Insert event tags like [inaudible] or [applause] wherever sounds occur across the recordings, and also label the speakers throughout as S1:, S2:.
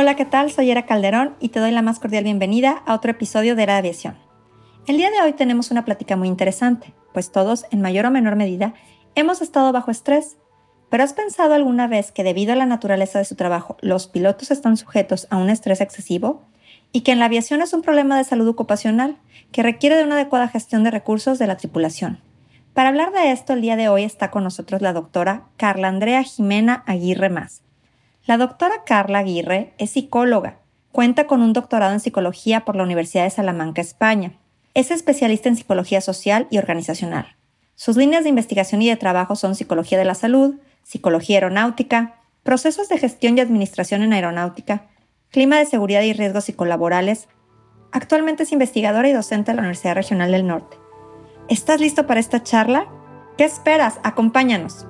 S1: Hola, ¿qué tal? Soy Era Calderón y te doy la más cordial bienvenida a otro episodio de Era Aviación. El día de hoy tenemos una plática muy interesante, pues todos, en mayor o menor medida, hemos estado bajo estrés. Pero ¿has pensado alguna vez que debido a la naturaleza de su trabajo, los pilotos están sujetos a un estrés excesivo? Y que en la aviación es un problema de salud ocupacional que requiere de una adecuada gestión de recursos de la tripulación. Para hablar de esto, el día de hoy está con nosotros la doctora Carla Andrea Jimena Aguirre Más la doctora Carla Aguirre es psicóloga. Cuenta con un doctorado en psicología por la Universidad de Salamanca, España. Es especialista en psicología social y organizacional. Sus líneas de investigación y de trabajo son psicología de la salud, psicología aeronáutica, procesos de gestión y administración en aeronáutica, clima de seguridad y riesgos psicolaborales. Actualmente es investigadora y docente de la Universidad Regional del Norte. ¿Estás listo para esta charla? ¿Qué esperas? Acompáñanos.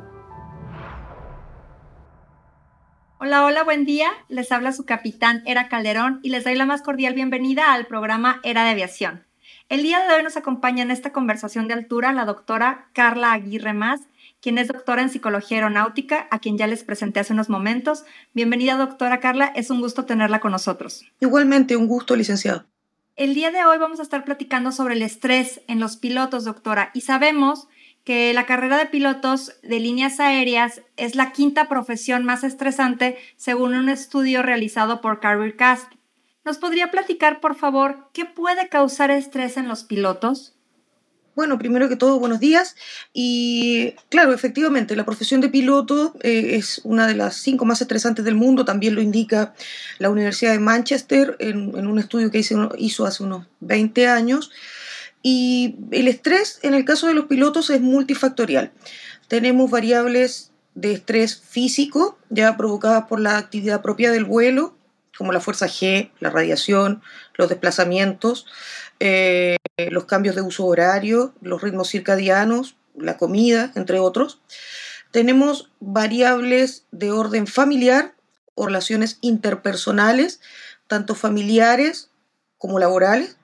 S1: Hola, hola, buen día. Les habla su capitán Era Calderón y les doy la más cordial bienvenida al programa Era de Aviación. El día de hoy nos acompaña en esta conversación de altura la doctora Carla Aguirre Más, quien es doctora en psicología aeronáutica, a quien ya les presenté hace unos momentos. Bienvenida, doctora Carla, es un gusto tenerla con nosotros.
S2: Igualmente, un gusto, licenciado.
S1: El día de hoy vamos a estar platicando sobre el estrés en los pilotos, doctora, y sabemos que la carrera de pilotos de líneas aéreas es la quinta profesión más estresante según un estudio realizado por CareerCast. ¿Nos podría platicar, por favor, qué puede causar estrés en los pilotos?
S2: Bueno, primero que todo, buenos días. Y claro, efectivamente, la profesión de piloto eh, es una de las cinco más estresantes del mundo, también lo indica la Universidad de Manchester en, un estudio que hizo, hace unos 20 años. Y el estrés en el caso de los pilotos es multifactorial. Tenemos variables de estrés físico, ya provocadas por la actividad propia del vuelo, como la fuerza G, la radiación, los desplazamientos, eh, los cambios de uso horario, los ritmos circadianos, la comida, entre otros. Tenemos variables de orden familiar o relaciones interpersonales, tanto familiares como laborales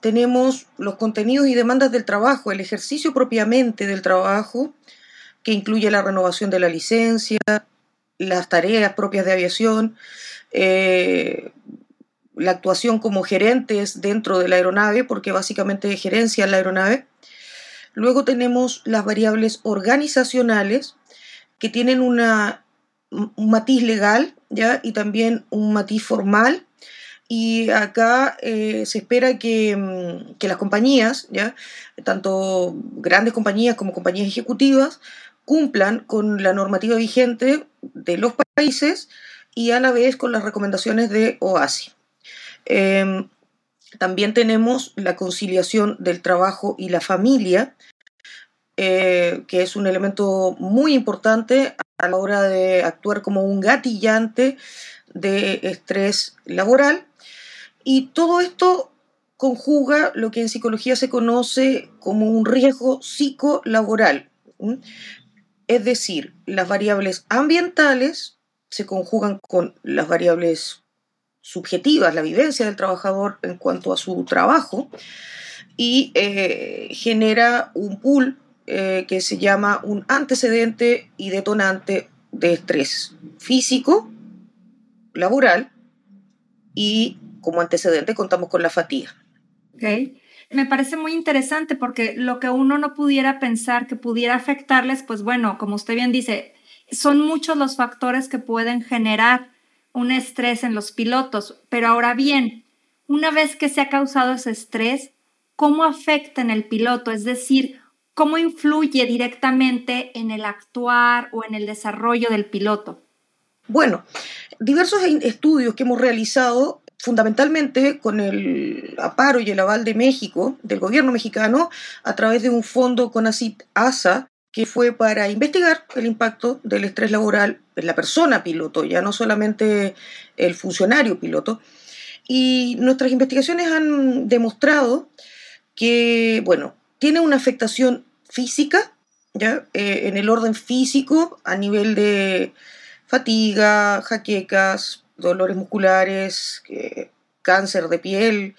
S2: tenemos los contenidos y demandas del trabajo, el ejercicio propiamente del trabajo, que incluye la renovación de la licencia, las tareas propias de aviación, eh, la actuación como gerentes dentro de la aeronave, porque básicamente gerencia en la aeronave. Luego tenemos las variables organizacionales, que tienen una, un matiz legal ¿ya? y también un matiz formal y acá eh, se espera mm, que, las compañías, ¿ya? tanto grandes compañías como compañías ejecutivas, cumplan con la normativa vigente de los países y a la vez con las recomendaciones de OASI. Em, también tenemos la conciliación del trabajo y la familia, eh, que es un elemento muy importante a la hora de actuar como un gatillante de estrés laboral y todo esto conjuga lo que en psicología se conoce como un riesgo psicolaboral. Es decir, las variables ambientales se conjugan con las variables subjetivas, la vivencia del trabajador en cuanto a su trabajo, y eh, genera un pool eh, que se llama un antecedente y detonante de estrés físico, laboral y como antecedente contamos con la fatiga.
S1: Okay. Me parece muy interesante porque lo que uno no pudiera pensar que pudiera afectarles, pues bueno, como usted bien dice, son muchos los factores que pueden generar un estrés en los pilotos. Pero ahora bien, una vez que se ha causado ese estrés, ¿cómo afecta en el piloto? Es decir, ¿cómo influye directamente en el actuar o en el desarrollo del piloto?
S2: Bueno, diversos estudios que hemos realizado fundamentalmente con el aparo y el aval de México, del gobierno mexicano, a través de un fondo CONACIT ASA, que fue para investigar el impacto del estrés laboral en la persona piloto, ya no solamente el funcionario piloto. Y nuestras investigaciones han demostrado que, bueno, tiene una afectación física, ¿ya? Eh, en el orden físico, a nivel de fatiga, jaquecas, dolores musculares, cáncer de piel,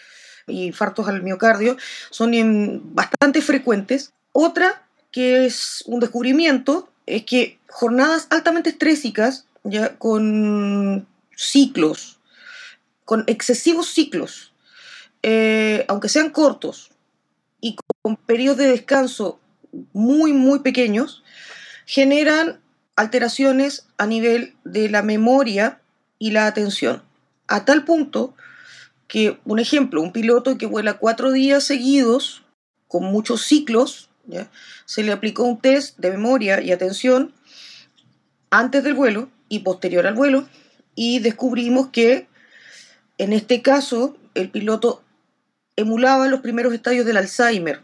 S2: infartos al miocardio, son bastante frecuentes. Otra que es un descubrimiento es que jornadas altamente estrésicas, ya con ciclos, con excesivos ciclos, eh, aunque sean cortos y con periodos de descanso muy, muy pequeños, generan alteraciones a nivel de la memoria y la atención. A tal punto que, un ejemplo, un piloto que vuela cuatro días seguidos, con muchos ciclos, se le aplicó un test de memoria y atención antes del vuelo y posterior al vuelo, y descubrimos que en este caso el piloto emulaba los primeros estadios del Alzheimer,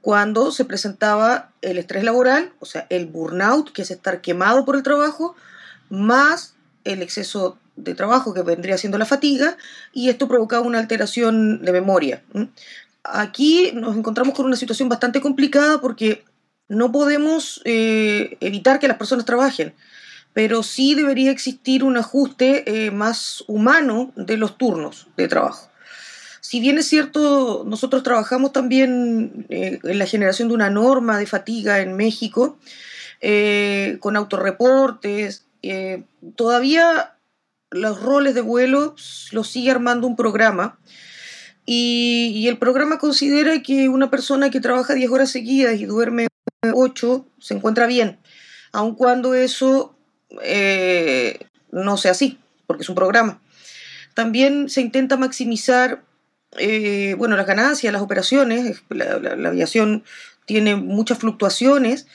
S2: cuando se presentaba el estrés laboral, o sea, el burnout, que es estar quemado por el trabajo, más el exceso de trabajo que vendría siendo la fatiga, y esto provocaba una alteración de memoria. Aquí nos encontramos con una situación bastante complicada porque no podemos eh, evitar que las personas trabajen, pero sí debería existir un ajuste eh, más humano de los turnos de trabajo. Si bien es cierto, nosotros trabajamos también eh, en la generación de una norma de fatiga en México, con autorreportes, eh, todavía los roles de vuelo los sigue armando un programa. Y, el programa considera que una persona que trabaja 10 horas seguidas y duerme 8 se encuentra bien, aun cuando eso no sea así, porque es un programa. También se intenta maximizar eh, bueno, las ganancias, las operaciones, la, aviación tiene muchas fluctuaciones,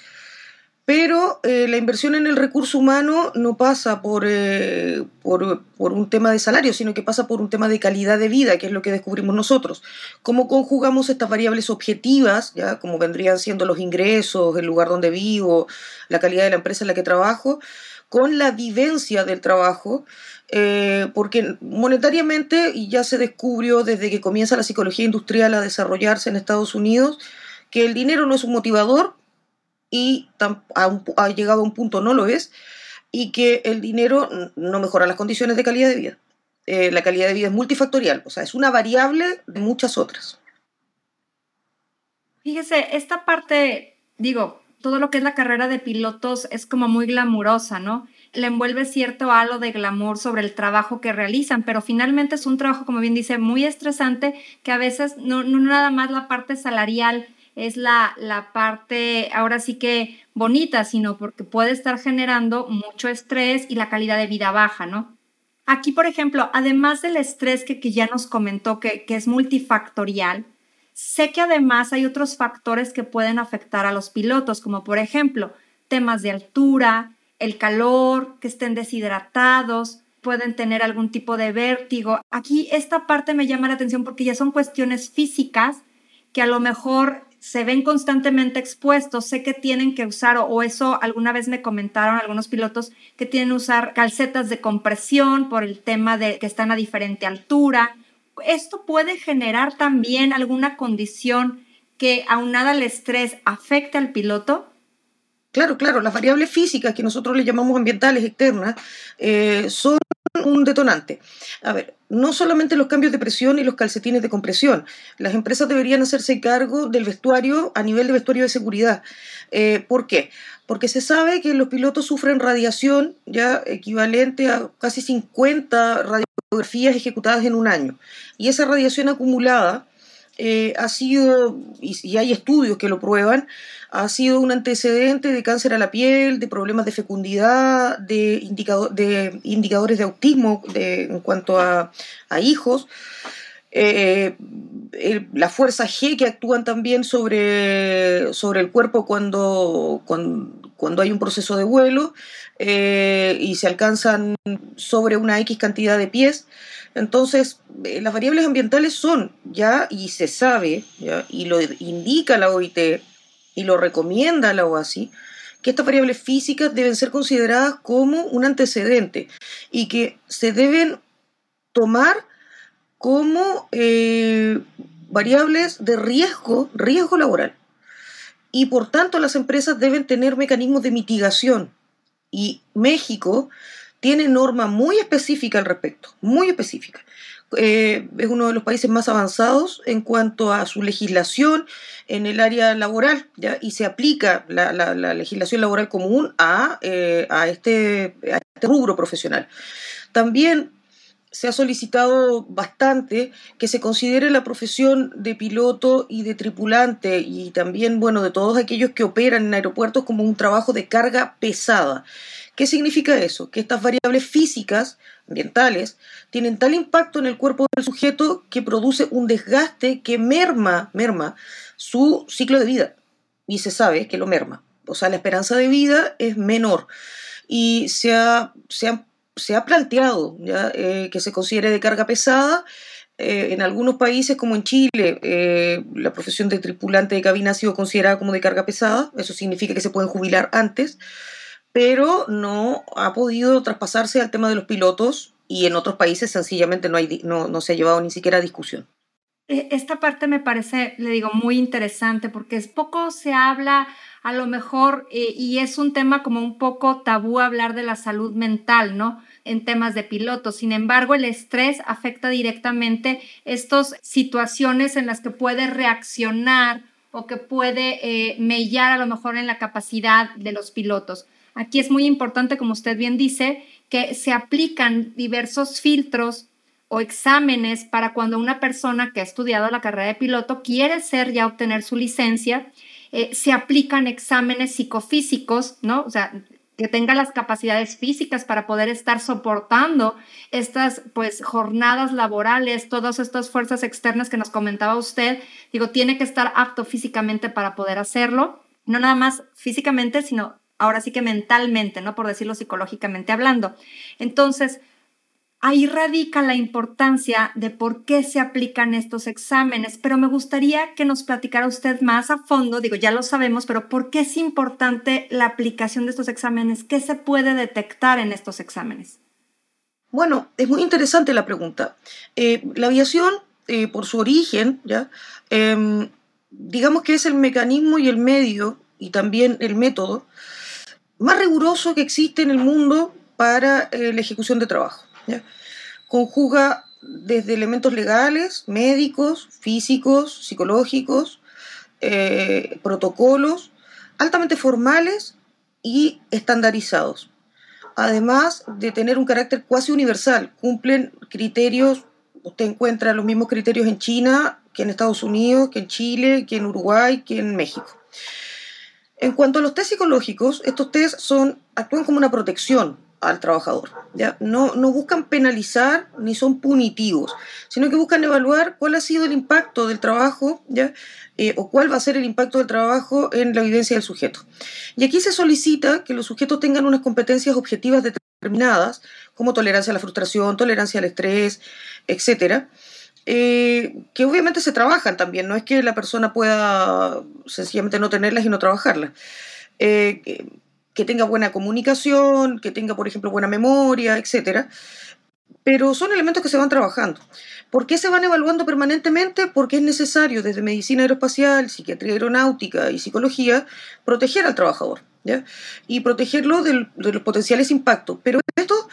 S2: pero eh, la inversión en el recurso humano no pasa eh, por, por, un tema de salario, sino que pasa por un tema de calidad de vida, que es lo que descubrimos nosotros. ¿Cómo conjugamos estas variables objetivas, ya como vendrían siendo los ingresos, el lugar donde vivo, la calidad de la empresa en la que trabajo, con la vivencia del trabajo? Eh, porque monetariamente, ya se descubrió desde que comienza la psicología industrial a desarrollarse en Estados Unidos, que el dinero no es un motivador y ha llegado a un punto no lo es, y que el dinero no mejora las condiciones de calidad de vida. Eh, la calidad de vida es multifactorial, o sea, es una variable de muchas otras.
S1: Fíjese, esta parte, digo, todo lo que es la carrera de pilotos es como muy glamurosa, ¿no? le envuelve cierto halo de glamour sobre el trabajo que realizan, pero finalmente es un trabajo, como bien dice, muy estresante, que a veces no, no nada más la parte salarial es la, la parte ahora sí que bonita, sino porque puede estar generando mucho estrés y la calidad de vida baja, ¿no? Aquí, por ejemplo, además del estrés que, que ya nos comentó, que, que es multifactorial, sé que además hay otros factores que pueden afectar a los pilotos, como por ejemplo temas de altura, el calor, que estén deshidratados, pueden tener algún tipo de vértigo. Aquí esta parte me llama la atención porque ya son cuestiones físicas que a lo mejor se ven constantemente expuestos, sé que tienen que usar, o eso alguna vez me comentaron algunos pilotos, que tienen que usar calcetas de compresión por el tema de que están a diferente altura. Esto puede generar también alguna condición que aunada al estrés afecte al piloto.
S2: Claro, claro, las variables físicas que nosotros le llamamos ambientales externas eh, son un detonante. A ver, no solamente los cambios de presión y los calcetines de compresión. Las empresas deberían hacerse cargo del vestuario a nivel de vestuario de seguridad. Eh, ¿Por qué? Porque se sabe que los pilotos sufren radiación ya equivalente a casi 50 radiografías ejecutadas en un año. Y esa radiación acumulada eh, ha sido, y, hay estudios que lo prueban, ha sido un antecedente de cáncer a la piel, de problemas de fecundidad, de, de indicadores de autismo en cuanto a, hijos. Eh, la fuerza G que actúan también sobre, sobre el cuerpo cuando, hay un proceso de vuelo eh, y se alcanzan sobre una X cantidad de pies. Entonces, eh, las variables ambientales son ya, y se sabe, y lo indica la OIT, y lo recomienda la OASI, que estas variables físicas deben ser consideradas como un antecedente y que se deben tomar como eh, variables de riesgo, riesgo laboral. Y por tanto las empresas deben tener mecanismos de mitigación. Y México tiene normas muy específicas al respecto, muy específicas. Eh, es uno de los países más avanzados en cuanto a su legislación en el área laboral ¿ya? y se aplica la, legislación laboral común a, eh, este, a este rubro profesional. También se ha solicitado bastante que se considere la profesión de piloto y de tripulante y también, bueno, de todos aquellos que operan en aeropuertos como un trabajo de carga pesada. ¿Qué significa eso? Que estas variables físicas, ambientales, tienen tal impacto en el cuerpo del sujeto que produce un desgaste que merma, merma su ciclo de vida. Y se sabe que lo merma. O sea, la esperanza de vida es menor. Y se ha, se planteado ¿ya? Eh, que se considere de carga pesada. Eh, en algunos países, como en Chile, eh, la profesión de tripulante de cabina ha sido considerada como de carga pesada. Eso significa que se pueden jubilar antes pero no ha podido traspasarse al tema de los pilotos y en otros países sencillamente no, hay, no, no se ha llevado ni siquiera a discusión.
S1: E, esta parte me parece, le digo, muy interesante porque es poco se habla a lo mejor eh, y es un tema como un poco tabú hablar de la salud mental, ¿no? En temas de pilotos. Sin embargo, el estrés afecta directamente estas situaciones en las que puede reaccionar o que puede eh, mellar a lo mejor en la capacidad de los pilotos. Aquí es muy importante, como usted bien dice, que se aplican diversos filtros o exámenes para cuando una persona que ha estudiado la carrera de piloto quiere ser ya obtener su licencia, eh, se aplican exámenes psicofísicos, ¿no? O sea, que tenga las capacidades físicas para poder estar soportando estas pues jornadas laborales, todas estas fuerzas externas que nos comentaba usted, digo, tiene que estar apto físicamente para poder hacerlo, no nada más físicamente, sino ahora sí que mentalmente, ¿no? Por decirlo psicológicamente hablando. Entonces, ahí radica la importancia de por qué se aplican estos exámenes, pero me gustaría que nos platicara usted más a fondo, digo, ya lo sabemos, pero ¿por qué es importante la aplicación de estos exámenes? ¿Qué se puede detectar en estos exámenes?
S2: Bueno, es muy interesante la pregunta. Eh, la aviación, eh, por su origen, ¿ya? Em, digamos que es el mecanismo y el medio y también el método más riguroso que existe en el mundo para eh, la ejecución de trabajo. Conjuga desde elementos legales, médicos, físicos, psicológicos, eh, protocolos, altamente formales y estandarizados. Además de tener un carácter cuasi universal, cumplen criterios, usted encuentra los mismos criterios en China que en Estados Unidos, que en Chile, que en Uruguay, que en México. En cuanto a los test psicológicos, estos test son, actúan como una protección al trabajador. ¿ya? No, no buscan penalizar ni son punitivos, sino que buscan evaluar cuál ha sido el impacto del trabajo ¿ya? Eh, o cuál va a ser el impacto del trabajo en la evidencia del sujeto. Y aquí se solicita que los sujetos tengan unas competencias objetivas determinadas, como tolerancia a la frustración, tolerancia al estrés, etcétera, eh, que obviamente se trabajan también, no es que la persona pueda sencillamente no tenerlas y no trabajarlas. Eh, que, tenga buena comunicación, que tenga, por ejemplo, buena memoria, etc. Pero son elementos que se van trabajando. ¿Por qué se van evaluando permanentemente? Porque es necesario desde medicina aeroespacial, psiquiatría aeronáutica y psicología proteger al trabajador ¿ya? y protegerlo de los potenciales impactos. Pero esto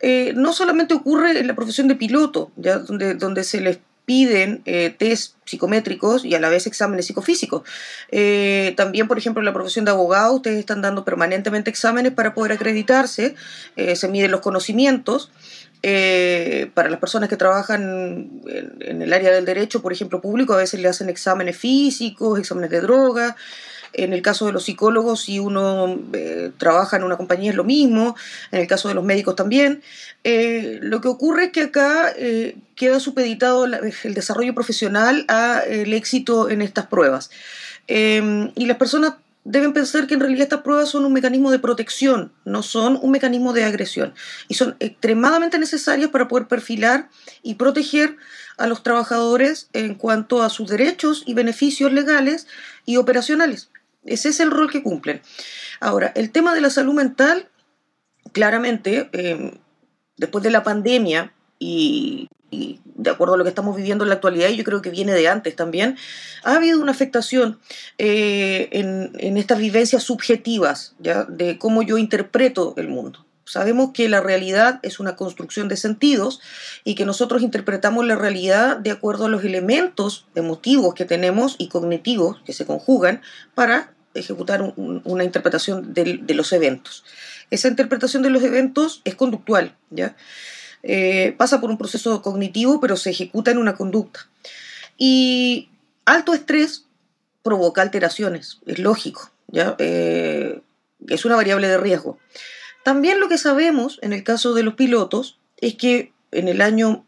S2: eh, no solamente ocurre en la profesión de piloto, ¿ya? Donde, donde se les piden eh, test psicométricos y a la vez exámenes psicofísicos. Eh, también, por ejemplo, en la profesión de abogado, ustedes están dando permanentemente exámenes para poder acreditarse, se miden los conocimientos. para las personas que trabajan en, en, el área del derecho, por ejemplo, público, a veces le hacen exámenes físicos, exámenes de droga, en el caso de los psicólogos, si uno eh, trabaja en una compañía es lo mismo, en el caso de los médicos también. Eh, lo que ocurre es que acá eh, queda supeditado el desarrollo profesional al éxito en estas pruebas. Em, y las personas deben pensar que en realidad estas pruebas son un mecanismo de protección, no son un mecanismo de agresión. Y son extremadamente necesarias para poder perfilar y proteger a los trabajadores en cuanto a sus derechos y beneficios legales y operacionales Ese es el rol que cumplen. Ahora, el tema de la salud mental, claramente, eh, después de la pandemia y, de acuerdo a lo que estamos viviendo en la actualidad, y yo creo que viene de antes también, ha habido una afectación eh, en, estas vivencias subjetivas, ¿ya? de cómo yo interpreto el mundo. Sabemos que la realidad es una construcción de sentidos y que nosotros interpretamos la realidad de acuerdo a los elementos emotivos que tenemos y cognitivos que se conjugan para ejecutar una interpretación de, los eventos. Esa interpretación de los eventos es conductual, ¿ya? Eh, pasa por un proceso cognitivo, pero se ejecuta en una conducta. Y alto estrés provoca alteraciones, es lógico, ¿ya? Eh, es una variable de riesgo. También lo que sabemos en el caso de los pilotos es que en el año,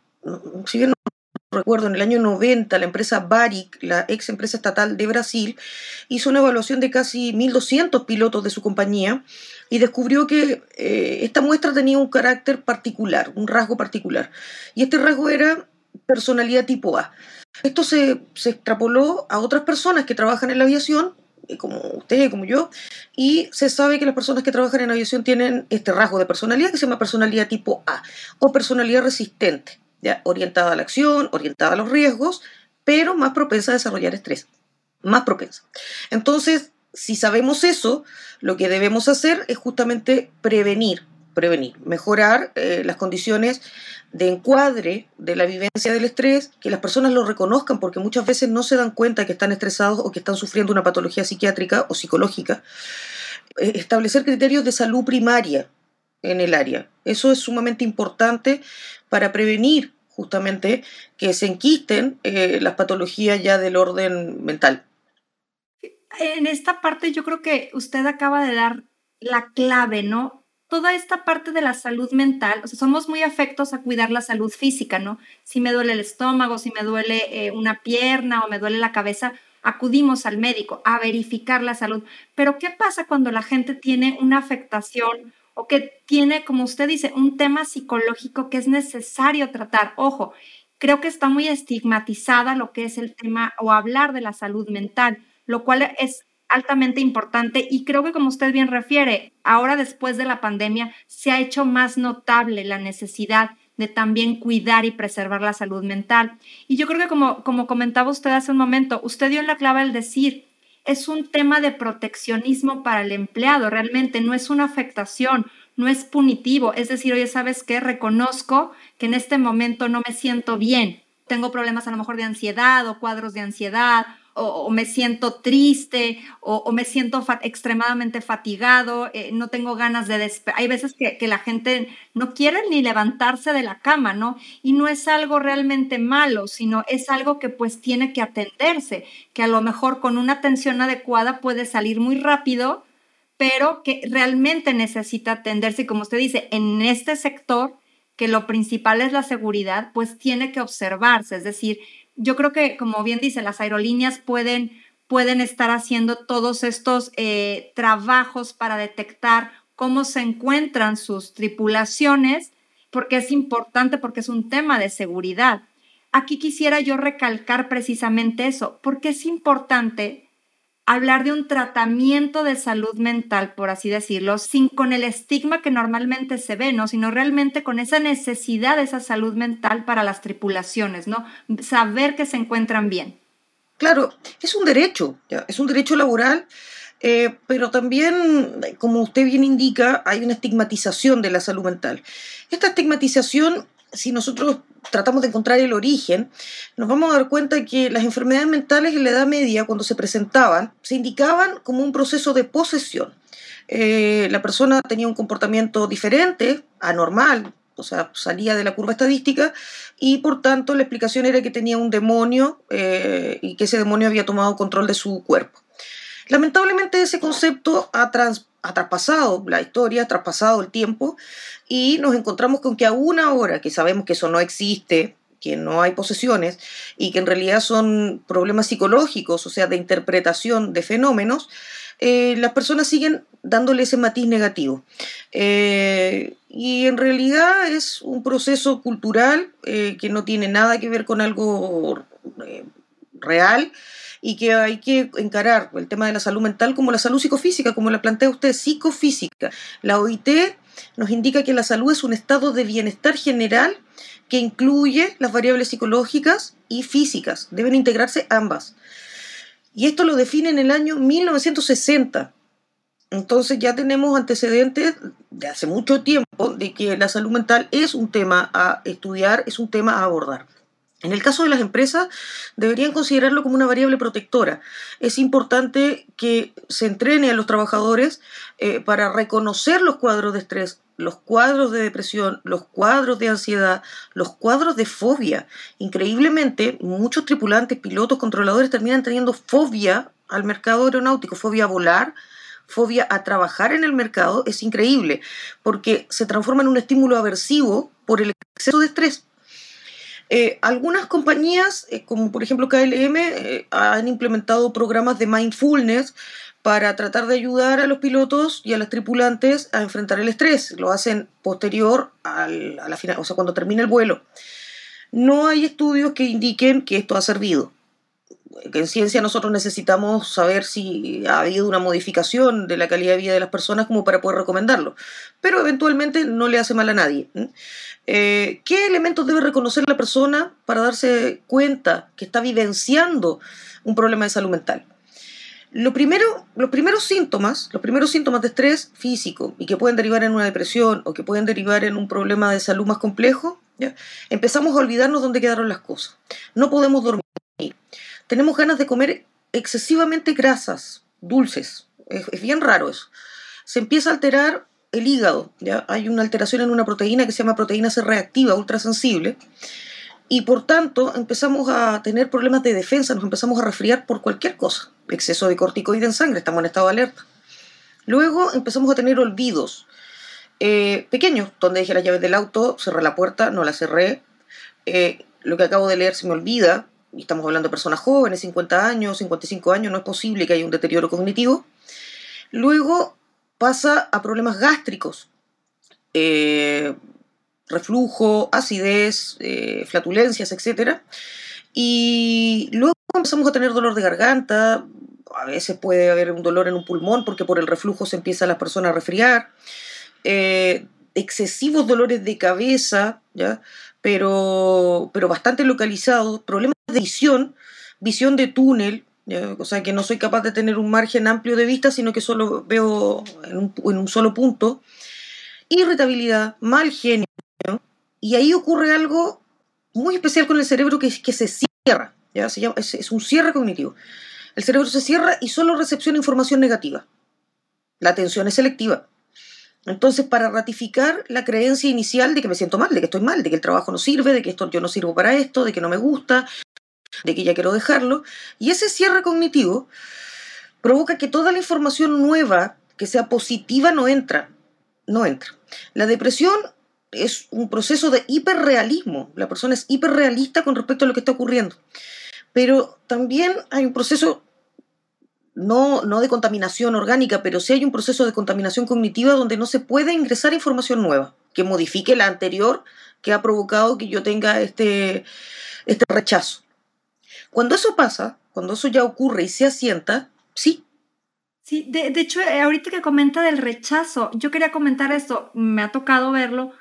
S2: recuerdo, en el año 90 la empresa Baric, la ex empresa estatal de Brasil, hizo una evaluación de casi 1.200 pilotos de su compañía y descubrió que eh, esta muestra tenía un carácter particular, un rasgo particular. Y este rasgo era personalidad tipo A. Esto se, se extrapoló a otras personas que trabajan en la aviación, eh, como usted, como yo, y se sabe que las personas que trabajan en aviación tienen este rasgo de personalidad que se llama personalidad tipo A o personalidad resistente, orientada a la acción, orientada a los riesgos, pero más propensa a desarrollar estrés, más propensa. Entonces, si sabemos eso, lo que debemos hacer es justamente prevenir, prevenir, mejorar eh, las condiciones de encuadre de la vivencia del estrés, que las personas lo reconozcan porque muchas veces no se dan cuenta que están estresados o que están sufriendo una patología psiquiátrica o psicológica. Eh, establecer criterios de salud primaria en el área. Eso es sumamente importante para prevenir justamente que se enquisten eh, las patologías ya del orden mental
S1: en esta parte yo creo que usted acaba de dar la clave, ¿no? Toda esta parte de la salud mental, o sea, somos muy afectos a cuidar la salud física, ¿no? Si me duele el estómago, si me duele eh, una pierna o me duele la cabeza, acudimos al médico a verificar la salud. Pero ¿qué pasa cuando la gente tiene una afectación o que tiene, como usted dice, un tema psicológico que es necesario tratar? Ojo, creo que está muy estigmatizada lo que es el tema o hablar de la salud mental lo cual es altamente importante y creo que como usted bien refiere, ahora después de la pandemia se ha hecho más notable la necesidad de también cuidar y preservar la salud mental. Y yo creo que como, como comentaba usted hace un momento, usted dio en la clave al decir, es un tema de proteccionismo para el empleado, realmente no es una afectación, no es punitivo, es decir, oye, ¿sabes qué? Reconozco que en este momento no me siento bien, tengo problemas a lo mejor de ansiedad o cuadros de ansiedad o, me siento triste o, me siento extremadamente fatigado, eh, no tengo ganas de Hay veces que, que, la gente no quiere ni levantarse de la cama, ¿no? Y no es algo realmente malo, sino es algo que pues tiene que atenderse, que a lo mejor con una atención adecuada puede salir muy rápido, pero que realmente necesita atenderse. Y como usted dice, en este sector, que lo principal es la seguridad, pues tiene que observarse, es decir, yo creo que, como bien dice, las aerolíneas pueden, pueden estar haciendo todos estos eh, trabajos para detectar cómo se encuentran sus tripulaciones, porque es importante, porque es un tema de seguridad. Aquí quisiera yo recalcar precisamente eso, porque es importante hablar de un tratamiento de salud mental, por así decirlo, sin con el estigma que normalmente se ve, ¿no? Sino realmente con esa necesidad de esa salud mental para las tripulaciones, ¿no? Saber que se encuentran bien.
S2: Claro, es un derecho, es un derecho laboral, eh, pero también, como usted bien indica, hay una estigmatización de la salud mental. Esta estigmatización si nosotros tratamos de encontrar el origen, nos vamos a dar cuenta que las enfermedades mentales en la Edad Media, cuando se presentaban, se indicaban como un proceso de posesión. Eh, la persona tenía un comportamiento diferente, anormal, o sea, salía de la curva estadística y por tanto la explicación era que tenía un demonio eh, y que ese demonio había tomado control de su cuerpo. Lamentablemente ese concepto ha, ha traspasado la historia, ha traspasado el tiempo y nos encontramos con que aún ahora que sabemos que eso no existe, que no hay posesiones y que en realidad son problemas psicológicos, o sea, de interpretación de fenómenos, eh, las personas siguen dándole ese matiz negativo. Eh, y en realidad es un proceso cultural eh, que no tiene nada que ver con algo real y que hay que encarar el tema de la salud mental como la salud psicofísica, como la plantea usted, psicofísica. La OIT nos indica que la salud es un estado de bienestar general que incluye las variables psicológicas y físicas. Deben integrarse ambas. Y esto lo define en el año 1960. Entonces ya tenemos antecedentes de hace mucho tiempo de que la salud mental es un tema a estudiar, es un tema a abordar. En el caso de las empresas, deberían considerarlo como una variable protectora. Es importante que se entrene a los trabajadores eh, para reconocer los cuadros de estrés, los cuadros de depresión, los cuadros de ansiedad, los cuadros de fobia. Increíblemente, muchos tripulantes, pilotos, controladores terminan teniendo fobia al mercado aeronáutico, fobia a volar, fobia a trabajar en el mercado. Es increíble porque se transforma en un estímulo aversivo por el exceso de estrés. Eh, algunas compañías, eh, como por ejemplo KLM, eh, han implementado programas de mindfulness para tratar de ayudar a los pilotos y a los tripulantes a enfrentar el estrés. Lo hacen posterior a la final, o sea, cuando termina el vuelo. No hay estudios que indiquen que esto ha servido en ciencia nosotros necesitamos saber si ha habido una modificación de la calidad de vida de las personas como para poder recomendarlo. Pero eventualmente no le hace mal a nadie. Eh, ¿Qué elementos debe reconocer la persona para darse cuenta que está vivenciando un problema de salud mental? Lo primero, los primeros síntomas, los primeros síntomas de estrés físico y que pueden derivar en una depresión o que pueden derivar en un problema de salud más complejo, empezamos a olvidarnos dónde quedaron las cosas. No podemos dormir tenemos ganas de comer excesivamente grasas, dulces. Es, bien raro eso. Se empieza a alterar el hígado. ¿ya? Hay una alteración en una proteína que se llama proteína C reactiva, ultrasensible. Y por tanto empezamos a tener problemas de defensa, nos empezamos a resfriar por cualquier cosa. Exceso de corticoide en sangre, estamos en estado de alerta. Luego empezamos a tener olvidos eh, pequeños, donde dejé las llaves del auto, cerré la puerta, no la cerré. Eh, lo que acabo de leer se me olvida, estamos hablando de personas jóvenes, 50 años, 55 años, no es posible que haya un deterioro cognitivo. Luego pasa a problemas gástricos, eh, reflujo, acidez, eh, flatulencias, etc. Y luego empezamos a tener dolor de garganta, a veces puede haber un dolor en un pulmón porque por el reflujo se empieza a la persona a resfriar, eh, excesivos dolores de cabeza, ¿ya? Pero, pero bastante localizados, problemas de visión, visión de túnel, o sea que no soy capaz de tener un margen amplio de vista, sino que solo veo en un, en un solo punto, irritabilidad, mal genio, y ahí ocurre algo muy especial con el cerebro que, que se cierra, ¿ya? Se llama, es, es un cierre cognitivo. El cerebro se cierra y solo recepciona información negativa. La atención es selectiva. Entonces, para ratificar la creencia inicial de que me siento mal, de que estoy mal, de que el trabajo no sirve, de que esto, yo no sirvo para esto, de que no me gusta, de que ya quiero dejarlo. Y ese cierre cognitivo provoca que toda la información nueva que sea positiva no entra. No entra. La depresión es un proceso de hiperrealismo. La persona es hiperrealista con respecto a lo que está ocurriendo. Pero también hay un proceso, no, no de contaminación orgánica, pero sí hay un proceso de contaminación cognitiva donde no se puede ingresar información nueva que modifique la anterior que ha provocado que yo tenga este, este rechazo. Cuando eso pasa, cuando eso ya ocurre y se asienta, sí.
S1: Sí, de, hecho, eh, ahorita que comenta del rechazo, yo quería comentar esto, me ha tocado verlo,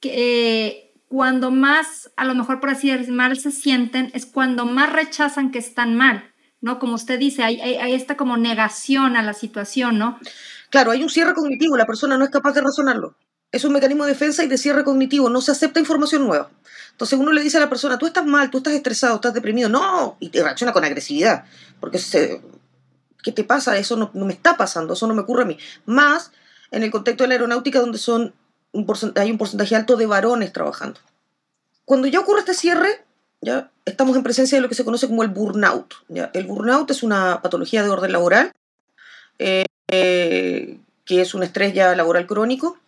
S1: que eh, cuando más, a lo mejor por así decirlo, mal se sienten, es cuando más rechazan que están mal, ¿no? Como usted dice, hay, esta como negación a la situación, ¿no?
S2: Claro, hay un cierre cognitivo, la persona no es capaz de razonarlo. Es un mecanismo de defensa y de cierre cognitivo, no se acepta información nueva. Entonces uno le dice a la persona, tú estás mal, tú estás estresado, estás deprimido. No, y te reacciona con agresividad, porque ¿qué te pasa? Eso no, me está pasando, eso no me ocurre a mí. Más en el contexto de la aeronáutica donde hay un porcentaje alto de varones trabajando. Cuando ya ocurre este cierre, estamos en presencia de lo que se conoce como el burnout. El burnout es una patología de orden laboral, eh, eh, que es un estrés ya laboral crónico,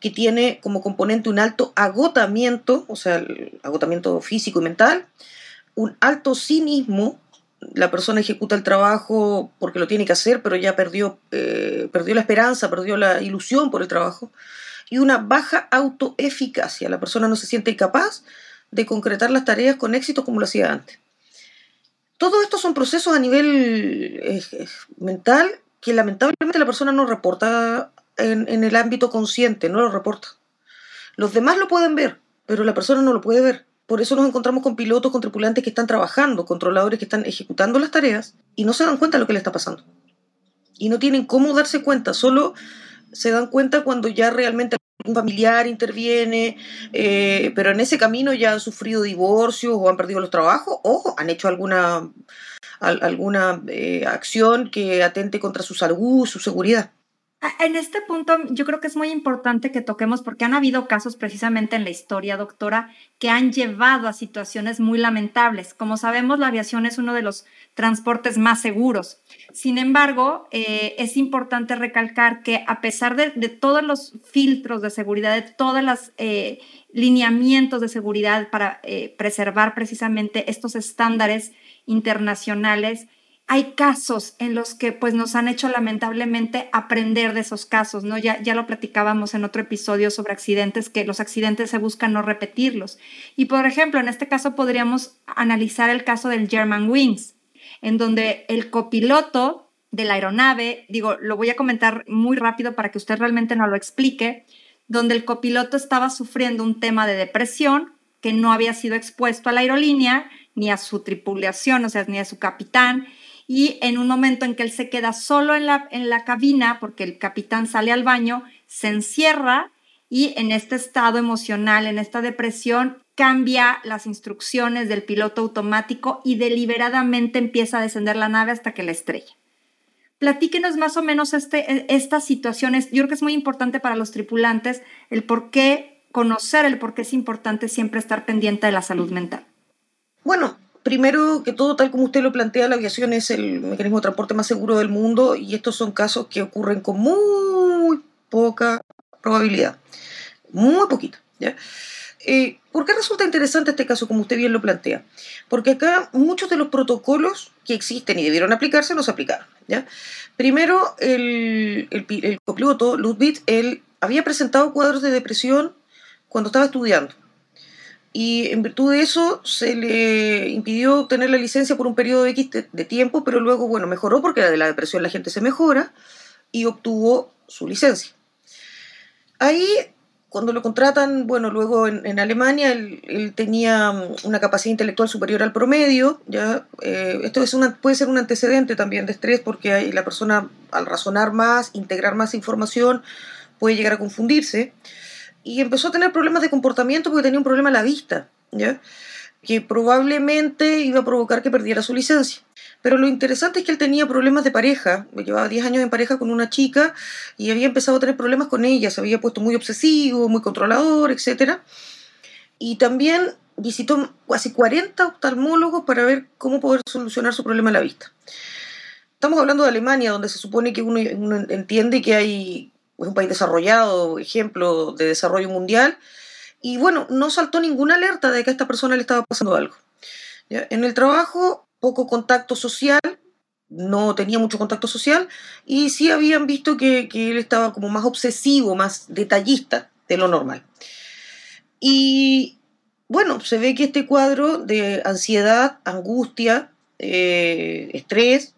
S2: que tiene como componente un alto agotamiento, o sea, agotamiento físico y mental, un alto cinismo, la persona ejecuta el trabajo porque lo tiene que hacer, pero ya perdió, eh, perdió la esperanza, perdió la ilusión por el trabajo, y una baja autoeficacia, la persona no se siente capaz de concretar las tareas con éxito como lo hacía antes. todo esto son procesos a nivel eh, eh, mental que lamentablemente la persona no reporta en, en el ámbito consciente, no lo reporta. Los demás lo pueden ver, pero la persona no lo puede ver. Por eso nos encontramos con pilotos, con tripulantes que están trabajando, controladores que están ejecutando las tareas y no se dan cuenta de lo que le está pasando. Y no tienen cómo darse cuenta, solo se dan cuenta cuando ya realmente un familiar interviene, eh, pero en ese camino ya han sufrido divorcios o han perdido los trabajos o han hecho alguna, alguna eh, acción que atente contra su salud, su seguridad.
S1: En este punto yo creo que es muy importante que toquemos porque han habido casos precisamente en la historia, doctora, que han llevado a situaciones muy lamentables. Como sabemos, la aviación es uno de los transportes más seguros. Sin embargo, eh, es importante recalcar que a pesar de, todos los filtros de seguridad, de todos los eh, lineamientos de seguridad para eh, preservar precisamente estos estándares internacionales, hay casos en los que pues nos han hecho lamentablemente aprender de esos casos, ¿no? Ya, ya lo platicábamos en otro episodio sobre accidentes, que los accidentes se buscan no repetirlos. Y por ejemplo, en este caso podríamos analizar el caso del German Wings, en donde el copiloto de la aeronave, digo, lo voy a comentar muy rápido para que usted realmente no lo explique, donde el copiloto estaba sufriendo un tema de depresión que no había sido expuesto a la aerolínea, ni a su tripulación, o sea, ni a su capitán, y en un momento en que él se queda solo en la, en la cabina, porque el capitán sale al baño, se encierra y en este estado emocional, en esta depresión, cambia las instrucciones del piloto automático y deliberadamente empieza a descender la nave hasta que la estrella. Platíquenos más o menos este, e, estas situaciones. Yo creo que es muy importante para los tripulantes el por qué conocer, el por qué es importante siempre estar pendiente de la salud mental.
S2: Bueno, primero que todo, tal como usted lo plantea, la aviación es el mecanismo de transporte más seguro del mundo y estos son casos que ocurren con muy poca probabilidad, muy poquita. ¿ya? Eh, ¿Por qué resulta interesante este caso, como usted bien lo plantea? Porque acá muchos de los protocolos que existen y debieron aplicarse no se aplicaron. ¿ya? Primero, el, el, el copiloto, Ludwig, él había presentado cuadros de depresión cuando estaba estudiando y en virtud de eso se le impidió obtener la licencia por un periodo X de, tiempo, pero luego, bueno, mejoró porque de la depresión la gente se mejora y obtuvo su licencia. Ahí, cuando lo contratan, bueno, luego en, Alemania él, tenía una capacidad intelectual superior al promedio, ¿ya? Eh, esto es una, puede ser un antecedente también de estrés porque la persona al razonar más, integrar más información, puede llegar a confundirse y empezó a tener problemas de comportamiento porque tenía un problema a la vista, ¿ya? que probablemente iba a provocar que perdiera su licencia. Pero lo interesante es que él tenía problemas de pareja, llevaba 10 años en pareja con una chica y había empezado a tener problemas con ella, se había puesto muy obsesivo, muy controlador, etc. Y también visitó casi 40 oftalmólogos para ver cómo poder solucionar su problema a la vista. Estamos hablando de Alemania, donde se supone que uno, entiende que hay un país desarrollado, ejemplo de desarrollo mundial, y bueno, no saltó ninguna alerta de que a esta persona le estaba pasando algo. En el trabajo, poco contacto social, no tenía mucho contacto social, y sí habían visto que, que él estaba como más obsesivo, más detallista de lo normal. Y bueno, se ve que este cuadro de ansiedad, angustia, eh, estrés,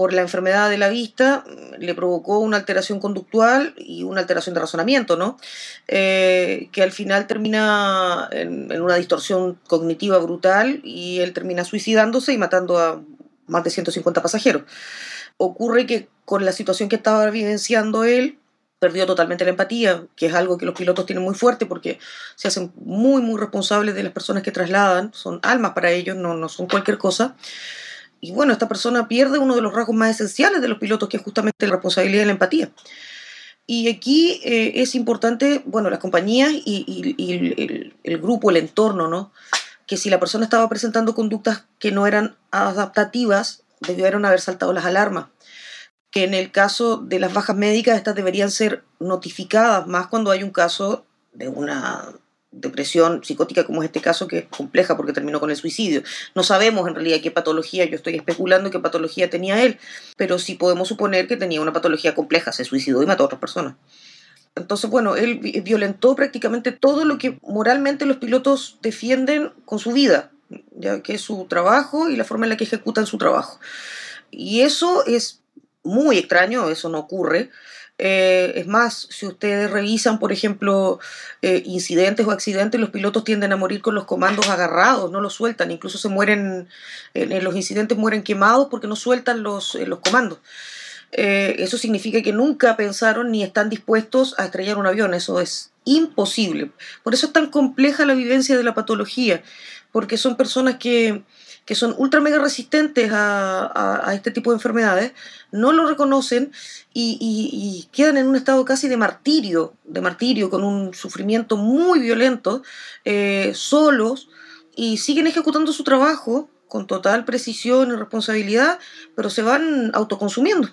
S2: por la enfermedad de la vista mm, le provocó una alteración conductual y una alteración de razonamiento, ¿no? Eh, que al final termina en, en, una distorsión cognitiva brutal y él termina suicidándose y matando a más de 150 pasajeros. Ocurre que con la situación que estaba vivenciando él, perdió totalmente la empatía, que es algo que los pilotos tienen muy fuerte porque se hacen muy, muy responsables de las personas que trasladan, son almas para ellos, no, no son cualquier cosa. Y bueno, esta persona pierde uno de los rasgos más esenciales de los pilotos, que es justamente la responsabilidad y la empatía. Y aquí eh, es importante, bueno, las compañías y, el, el, grupo, el entorno, ¿no? Que si la persona estaba presentando conductas que no eran adaptativas, debieron haber saltado las alarmas. Que en el caso de las bajas médicas, estas deberían ser notificadas, más cuando hay un caso de una depresión psicótica como es este caso, que es compleja porque terminó con el suicidio. No sabemos en realidad qué patología, yo estoy especulando qué patología tenía él, pero sí podemos suponer que tenía una patología compleja, se suicidó y mató a otras personas. Entonces, bueno, él violentó prácticamente todo lo que moralmente los pilotos defienden con su vida, ya que es su trabajo y la forma en la que ejecutan su trabajo. Y eso es muy extraño, eso no ocurre. Eh, es más, si ustedes revisan, por ejemplo, eh, incidentes o accidentes, los pilotos tienden a morir con los comandos agarrados, no los sueltan, incluso se mueren, en, los incidentes mueren quemados porque no sueltan los, los comandos. eso significa que nunca pensaron ni están dispuestos a estrellar un avión, eso es imposible. Por eso es tan compleja la vivencia de la patología, porque son personas que, son ultra mega resistentes a, este tipo de enfermedades, no lo reconocen y, quedan en un estado casi de martirio, de martirio, con un sufrimiento muy violento, eh, solos, y siguen ejecutando su trabajo con total precisión y responsabilidad, pero se van autoconsumiendo.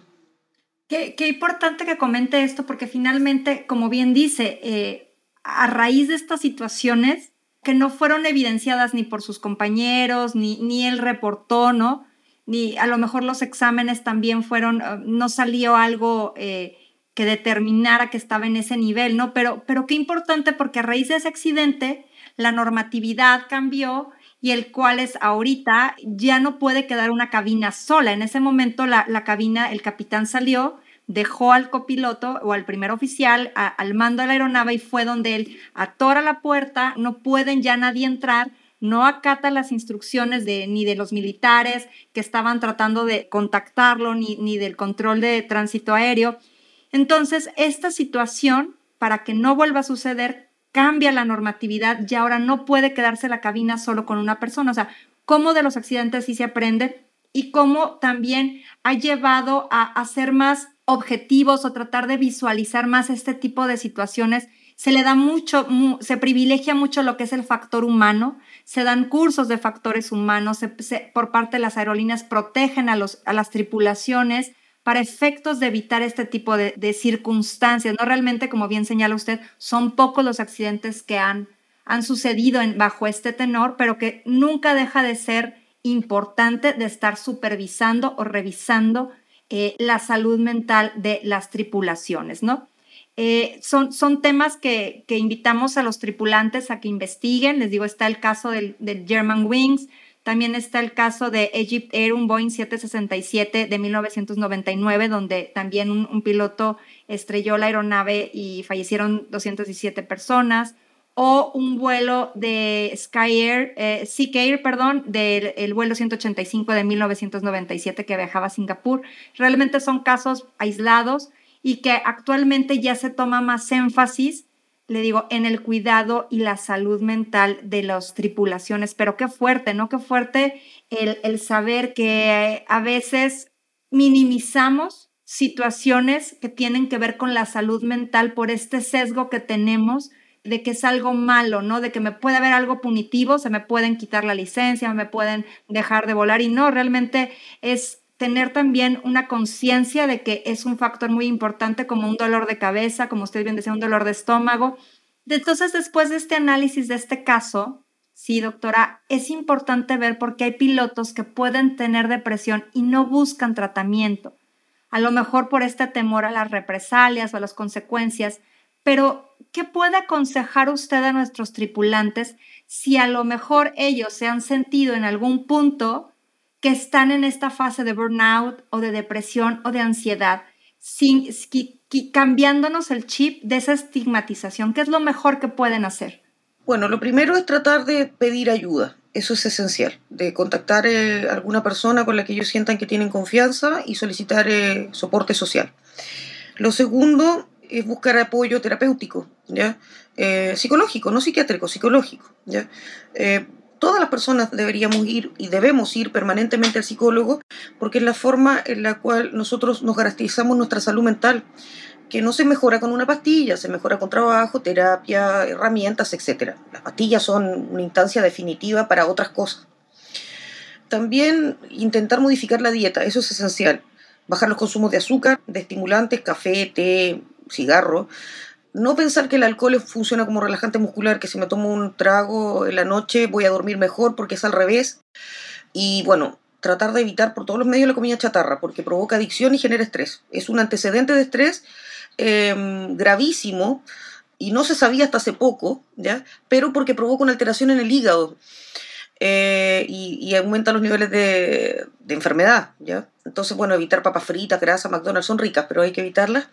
S1: Qué, importante que comente esto, porque finalmente, como bien dice, eh, a raíz de estas situaciones, que no fueron evidenciadas ni por sus compañeros, ni, ni él reportó, ¿no? Ni a lo mejor los exámenes también fueron, ah, no salió algo eh, que determinara que estaba en ese nivel, ¿no? Pero, pero qué importante porque a raíz de ese accidente la normatividad cambió y el cual es ahorita ya no puede quedar una cabina sola. En ese momento la, la cabina, el capitán salió dejó al copiloto o al primer oficial al mando de la aeronave y fue donde él atora la puerta, no pueden ya nadie entrar, no acata las instrucciones de, ni de los militares que estaban tratando de contactarlo, ni, ni del control de tránsito aéreo. Entonces, esta situación, para que no vuelva a suceder, cambia la normatividad y ahora no puede quedarse la cabina solo con una persona. O sea, cómo de los accidentes sí se aprende y cómo también ha llevado a hacer más objetivos o tratar de visualizar más este tipo de situaciones, se le da mucho, se privilegia mucho lo que es el factor humano, se dan cursos de factores humanos, por parte de las aerolíneas protegen a, los, a las tripulaciones para efectos de evitar este tipo de, circunstancias. No realmente, como bien señala usted, son pocos los accidentes que han, han sucedido bajo este tenor, pero que nunca deja de ser importante de estar supervisando o revisando eh, la salud mental de las tripulaciones, ¿no? Eh, son, son temas que, invitamos a los tripulantes a que investiguen. Les digo, está el caso del, German Wings, también está el caso de Egypt Air, un Boeing 767 de 1999, donde también un, piloto estrelló la aeronave y fallecieron 217 personas o un vuelo de Sky Air, eh, Air, perdón, del vuelo 185 de 1997 que viajaba a Singapur. Realmente son casos aislados y que actualmente ya se toma más énfasis, le digo, en el cuidado y la salud mental de las tripulaciones. Pero qué fuerte, ¿no? Qué fuerte el, el saber que a veces minimizamos situaciones que tienen que ver con la salud mental por este sesgo que tenemos de que es algo malo, ¿no? De que me puede haber algo punitivo, se me pueden quitar la licencia, me pueden dejar de volar y no, realmente es tener también una conciencia de que es un factor muy importante como un dolor de cabeza, como usted bien decía, un dolor de estómago. Entonces, después de este análisis de este caso, sí, doctora, es importante ver por qué hay pilotos que pueden tener depresión y no buscan tratamiento. A lo mejor por este temor a las represalias o a las consecuencias, pero ¿qué puede aconsejar usted a nuestros tripulantes si a lo mejor ellos se han sentido en algún punto que están en esta fase de burnout o de depresión o de ansiedad, sin, cambiándonos el chip de esa estigmatización? ¿Qué es lo mejor que pueden hacer?
S2: Bueno, lo primero es tratar de pedir ayuda. Eso es esencial, de contactar a eh, alguna persona con la que ellos sientan que tienen confianza y solicitar eh, soporte social. Lo segundo es buscar apoyo terapéutico, ¿ya? Eh, psicológico, no psiquiátrico, psicológico. ¿ya? Eh, todas las personas deberíamos ir y debemos ir permanentemente al psicólogo porque es la forma en la cual nosotros nos garantizamos nuestra salud mental, que no se mejora con una pastilla, se mejora con trabajo, terapia, herramientas, etc. Las pastillas son una instancia definitiva para otras cosas. También intentar modificar la dieta, eso es esencial. Bajar los consumos de azúcar, de estimulantes, café, té, cigarro, no pensar que el alcohol funciona como relajante muscular, que si me tomo un trago en la noche voy a dormir mejor porque es al revés. Y bueno, tratar de evitar por todos los medios la comida chatarra porque provoca adicción y genera estrés. Es un antecedente de estrés em, gravísimo y no se sabía hasta hace poco, ¿ya? pero porque provoca una alteración en el hígado. eh, y, aumentan los niveles de, enfermedad, ¿ya? Entonces, bueno, evitar papas fritas, grasa, McDonald's son ricas, pero hay que evitarlas.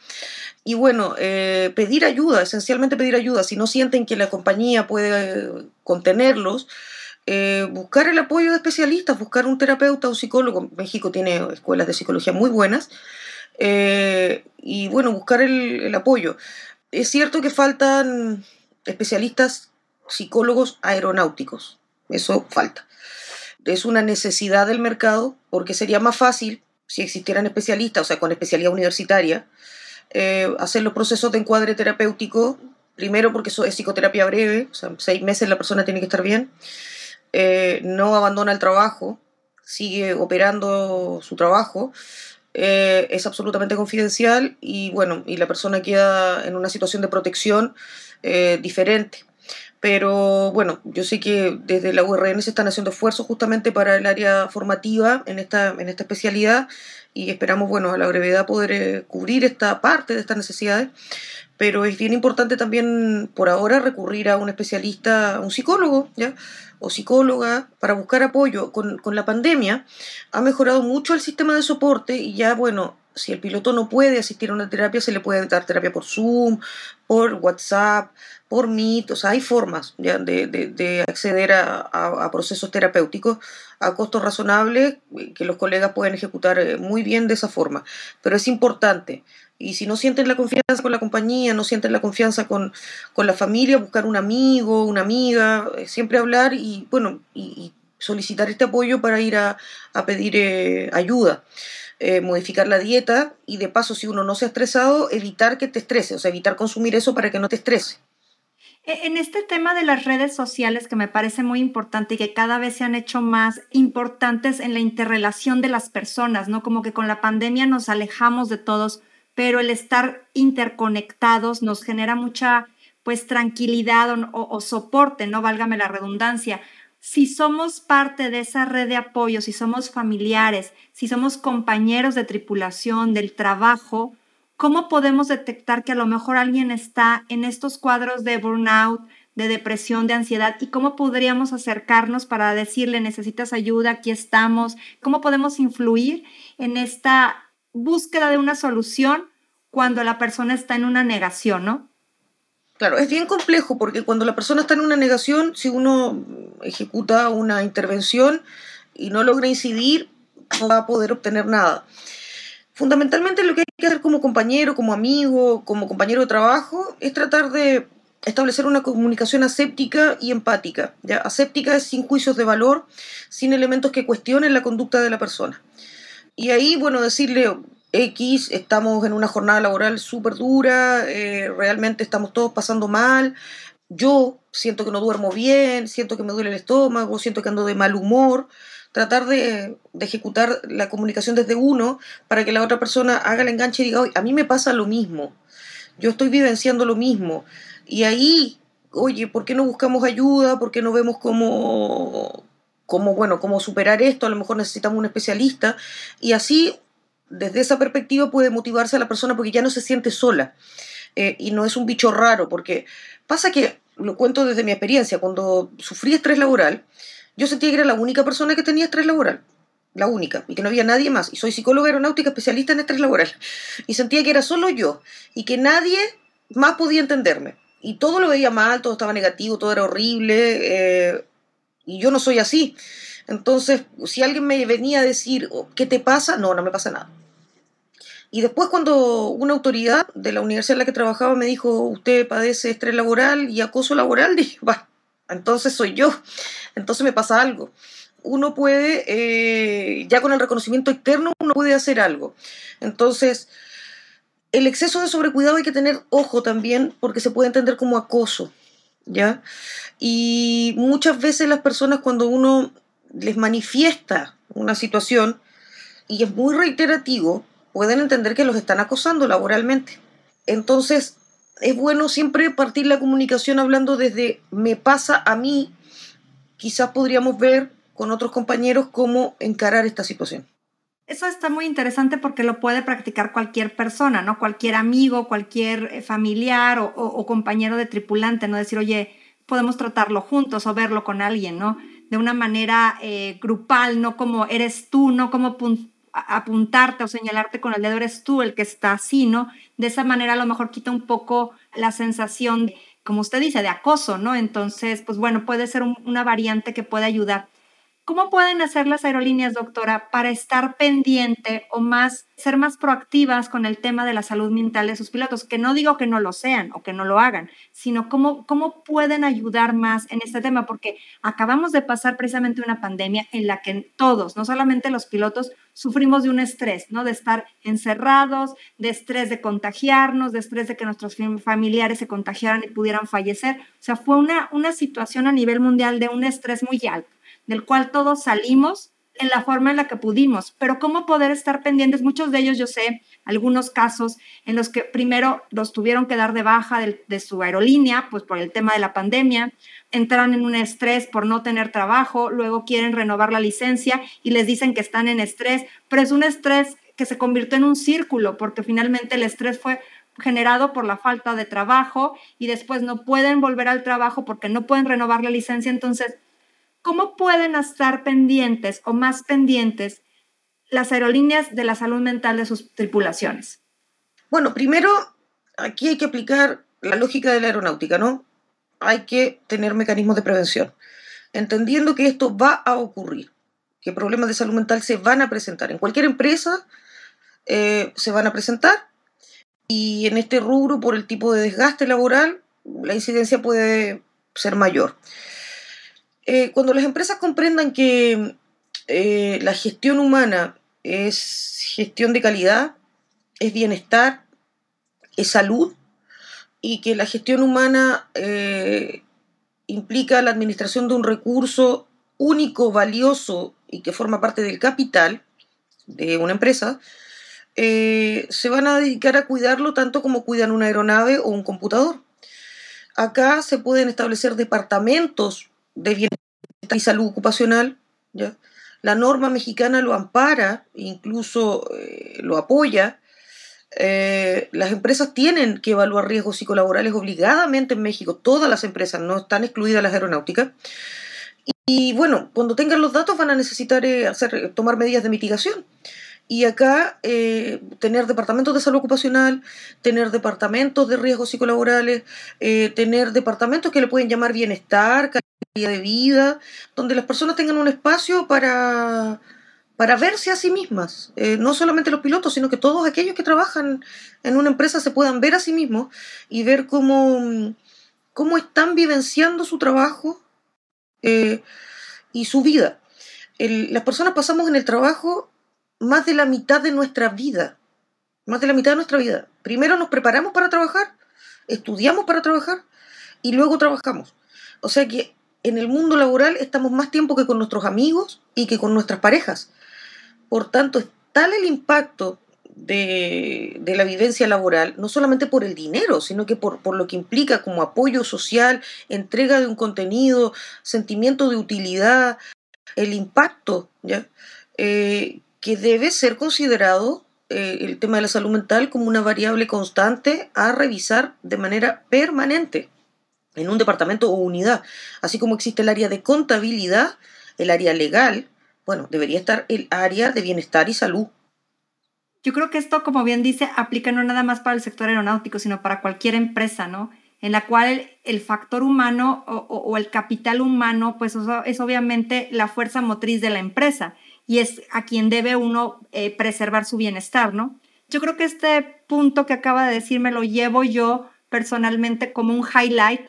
S2: Y bueno, eh, pedir ayuda, esencialmente pedir ayuda. Si no sienten que la compañía puede contenerlos, eh, buscar el apoyo de especialistas, buscar un terapeuta o psicólogo. México tiene escuelas de psicología muy buenas. y bueno, buscar el apoyo. Es cierto que faltan especialistas psicólogos aeronáuticos eso falta. Es una necesidad del mercado porque sería más fácil si existieran especialistas, o sea, con especialidad universitaria, eh, hacer los procesos de encuadre terapéutico, primero porque es psicoterapia breve, o sea, seis meses la persona tiene que estar bien, eh, no abandona el trabajo, sigue operando su trabajo, eh, es absolutamente confidencial y bueno, y la persona queda en una situación de protección diferente. Pero bueno, yo sé que desde la URN se están haciendo esfuerzos justamente para el área formativa en esta, en esta especialidad y esperamos, bueno, a la brevedad poder eh, cubrir esta parte de estas necesidades. Pero es bien importante también por ahora recurrir a un especialista, a un psicólogo, ¿ya? o psicóloga para buscar apoyo. Con, con, la pandemia ha mejorado mucho el sistema de soporte y ya, bueno, si el piloto no puede asistir a una terapia, se le puede dar terapia por Zoom, por WhatsApp, por sea, hay formas de, de, acceder a, a, procesos terapéuticos a costos razonables que los colegas pueden ejecutar eh, muy bien de esa forma. Pero es importante. Y si no sienten la confianza con la compañía, no sienten la confianza con, con la familia, buscar un amigo, una amiga, eh, siempre hablar y, bueno, y, solicitar este apoyo para ir a, a pedir eh, ayuda. modificar la dieta y de paso si uno no se ha estresado, evitar que te estrese, o sea, evitar consumir eso para que no te estrese.
S1: E, en este tema de las redes sociales que me parece muy importante y que cada vez se han hecho más importantes en la interrelación de las personas, ¿no? Como que con la pandemia nos alejamos de todos, pero el estar interconectados nos genera mucha, pues, tranquilidad o, o soporte, ¿no? Válgame la redundancia. Si somos parte de esa red de apoyo, si somos familiares, si somos compañeros de tripulación, del trabajo, ¿cómo podemos detectar que a lo mejor alguien está en estos cuadros de burnout, de depresión, de ansiedad y cómo podríamos acercarnos para decirle necesitas ayuda, aquí estamos, cómo podemos influir en esta búsqueda de una solución cuando la persona está en una negación, ¿no?
S2: Claro, es bien complejo porque cuando la persona está en una negación, si uno ejecuta una intervención y no logra incidir, no va a poder obtener nada. Fundamentalmente lo que hay que hacer como compañero, como amigo, como compañero de trabajo, es tratar de establecer una comunicación aséptica y empática. ¿ya? Aséptica es sin juicios de valor, sin elementos que cuestionen la conducta de la persona. Y ahí, bueno, decirle, X, estamos en una jornada laboral súper dura, eh, realmente estamos todos pasando mal, yo siento que no duermo bien, siento que me duele el estómago, siento que ando de mal humor, tratar de, ejecutar la comunicación desde uno para que la otra persona haga el enganche y diga, oye, a mí me pasa lo mismo, yo estoy vivenciando lo mismo. Y ahí, oye, ¿por qué no buscamos ayuda? ¿Por qué no vemos cómo, cómo, bueno, cómo superar esto? A lo mejor necesitamos un especialista. Y así, desde esa perspectiva, puede motivarse a la persona porque ya no se siente sola. Eh, y no es un bicho raro, porque pasa que, lo cuento desde mi experiencia, cuando sufrí estrés laboral, yo sentía que era la única persona que tenía estrés laboral. La única, y que no había nadie más. Y soy psicóloga aeronáutica especialista en estrés laboral. Y sentía que era solo yo y que nadie más podía entenderme. Y todo lo veía mal, todo estaba negativo, todo era horrible. Eh, y yo no soy así. Entonces, si alguien me venía a decir, oh, ¿qué te pasa? No, no me pasa nada. Y después cuando una autoridad de la universidad en la que trabajaba me dijo, usted padece estrés laboral y acoso laboral, [laughs] dije, va, entonces soy yo, entonces me pasa algo. Uno puede, eh, ya con el reconocimiento externo, uno puede hacer algo. Entonces, el exceso de sobrecuidado hay que tener ojo también porque se puede entender como acoso, ¿ya? Y muchas veces las personas cuando uno les manifiesta una situación y es muy reiterativo, pueden entender que los están acosando laboralmente. Entonces, es bueno siempre partir la comunicación hablando desde me pasa a mí. Quizás podríamos ver con otros compañeros cómo encarar esta situación.
S1: Eso está muy interesante porque lo puede practicar cualquier persona, ¿no? Cualquier amigo, cualquier eh, familiar o, compañero de tripulante, ¿no? Decir, oye, podemos tratarlo juntos o verlo con alguien, ¿no? de una manera eh, grupal, no como eres tú, no como apuntarte o señalarte con el dedo, eres tú el que está así, ¿no? De esa manera a lo mejor quita un poco la sensación, como usted dice, de acoso, ¿no? Entonces, pues bueno, puede ser una variante que puede ayudar. ¿Cómo pueden hacer las aerolíneas, doctora, para estar pendiente o más, ser más proactivas con el tema de la salud mental de sus pilotos? Que no digo que no lo sean o que no lo hagan, sino cómo, cómo pueden ayudar más en este tema, porque acabamos de pasar precisamente una pandemia en la que todos, no solamente los pilotos, sufrimos de un estrés, ¿no? De estar encerrados, de estrés de contagiarnos, de estrés de que nuestros familiares se contagiaran y pudieran fallecer. O sea, fue una, una situación a nivel mundial de un estrés muy alto del cual todos salimos en la forma en la que pudimos, pero cómo poder estar pendientes, muchos de ellos yo sé, algunos casos en los que primero los tuvieron que dar de baja de, su aerolínea, pues por el tema de la pandemia, entran en un estrés por no tener trabajo, luego quieren renovar la licencia y les dicen que están en estrés, pero es un estrés que se convirtió en un círculo, porque finalmente el estrés fue generado por la falta de trabajo y después no pueden volver al trabajo porque no pueden renovar la licencia, entonces ¿Cómo pueden estar pendientes o más pendientes las aerolíneas de la salud mental de sus tripulaciones?
S2: Bueno, primero, aquí hay que aplicar la lógica de la aeronáutica, ¿no? Hay que tener mecanismos de prevención, entendiendo que esto va a ocurrir, que problemas de salud mental se van a presentar. En cualquier empresa eh, se van a presentar y en este rubro, por el tipo de desgaste laboral, la incidencia puede ser mayor. Eh, cuando las empresas comprendan que eh, la gestión humana es gestión de calidad, es bienestar, es salud, y que la gestión humana eh, implica la administración de un recurso único, valioso y que forma parte del capital de una empresa, se van a dedicar a cuidarlo tanto como cuidan una aeronave o un computador. Acá se pueden establecer departamentos de bienestar y salud ocupacional. ¿ya? La norma mexicana lo ampara, incluso eh, lo apoya. Eh, las empresas tienen que evaluar riesgos psicolaborales obligadamente en México. Todas las empresas, no están excluidas las aeronáuticas. Y, bueno, cuando tengan los datos van a necesitar eh, hacer, tomar medidas de mitigación. Y acá tener departamentos de salud ocupacional, tener departamentos de riesgos psicolaborales, tener departamentos que le pueden llamar bienestar, de vida, donde las personas tengan un espacio para, para verse a sí mismas. Eh, no solamente los pilotos, sino que todos aquellos que trabajan en una empresa se puedan ver a sí mismos y ver cómo, cómo están vivenciando su trabajo y su vida. las personas pasamos en el trabajo más de la mitad de nuestra vida. Más de la mitad de nuestra vida. Primero nos preparamos para trabajar, estudiamos para trabajar y luego trabajamos. O sea que en el mundo laboral estamos más tiempo que con nuestros amigos y que con nuestras parejas. Por tanto, es tal el impacto de, la vivencia laboral, no solamente por el dinero, sino que por, lo que implica como apoyo social, entrega de un contenido, sentimiento de utilidad, el impacto. Eh, que debe ser considerado eh, el tema de la salud mental como una variable constante a revisar de manera permanente en un departamento o unidad. Así como existe el área de contabilidad, el área legal, bueno, debería estar el área de bienestar y salud.
S1: Yo creo que esto, como bien dice, aplica no nada más para el sector aeronáutico, sino para cualquier empresa, ¿no? En la cual el, factor humano o, el capital humano, pues es obviamente la fuerza motriz de la empresa y es a quien debe uno eh, preservar su bienestar, ¿no? Yo creo que este punto que acaba de decir me lo llevo yo personalmente como un highlight,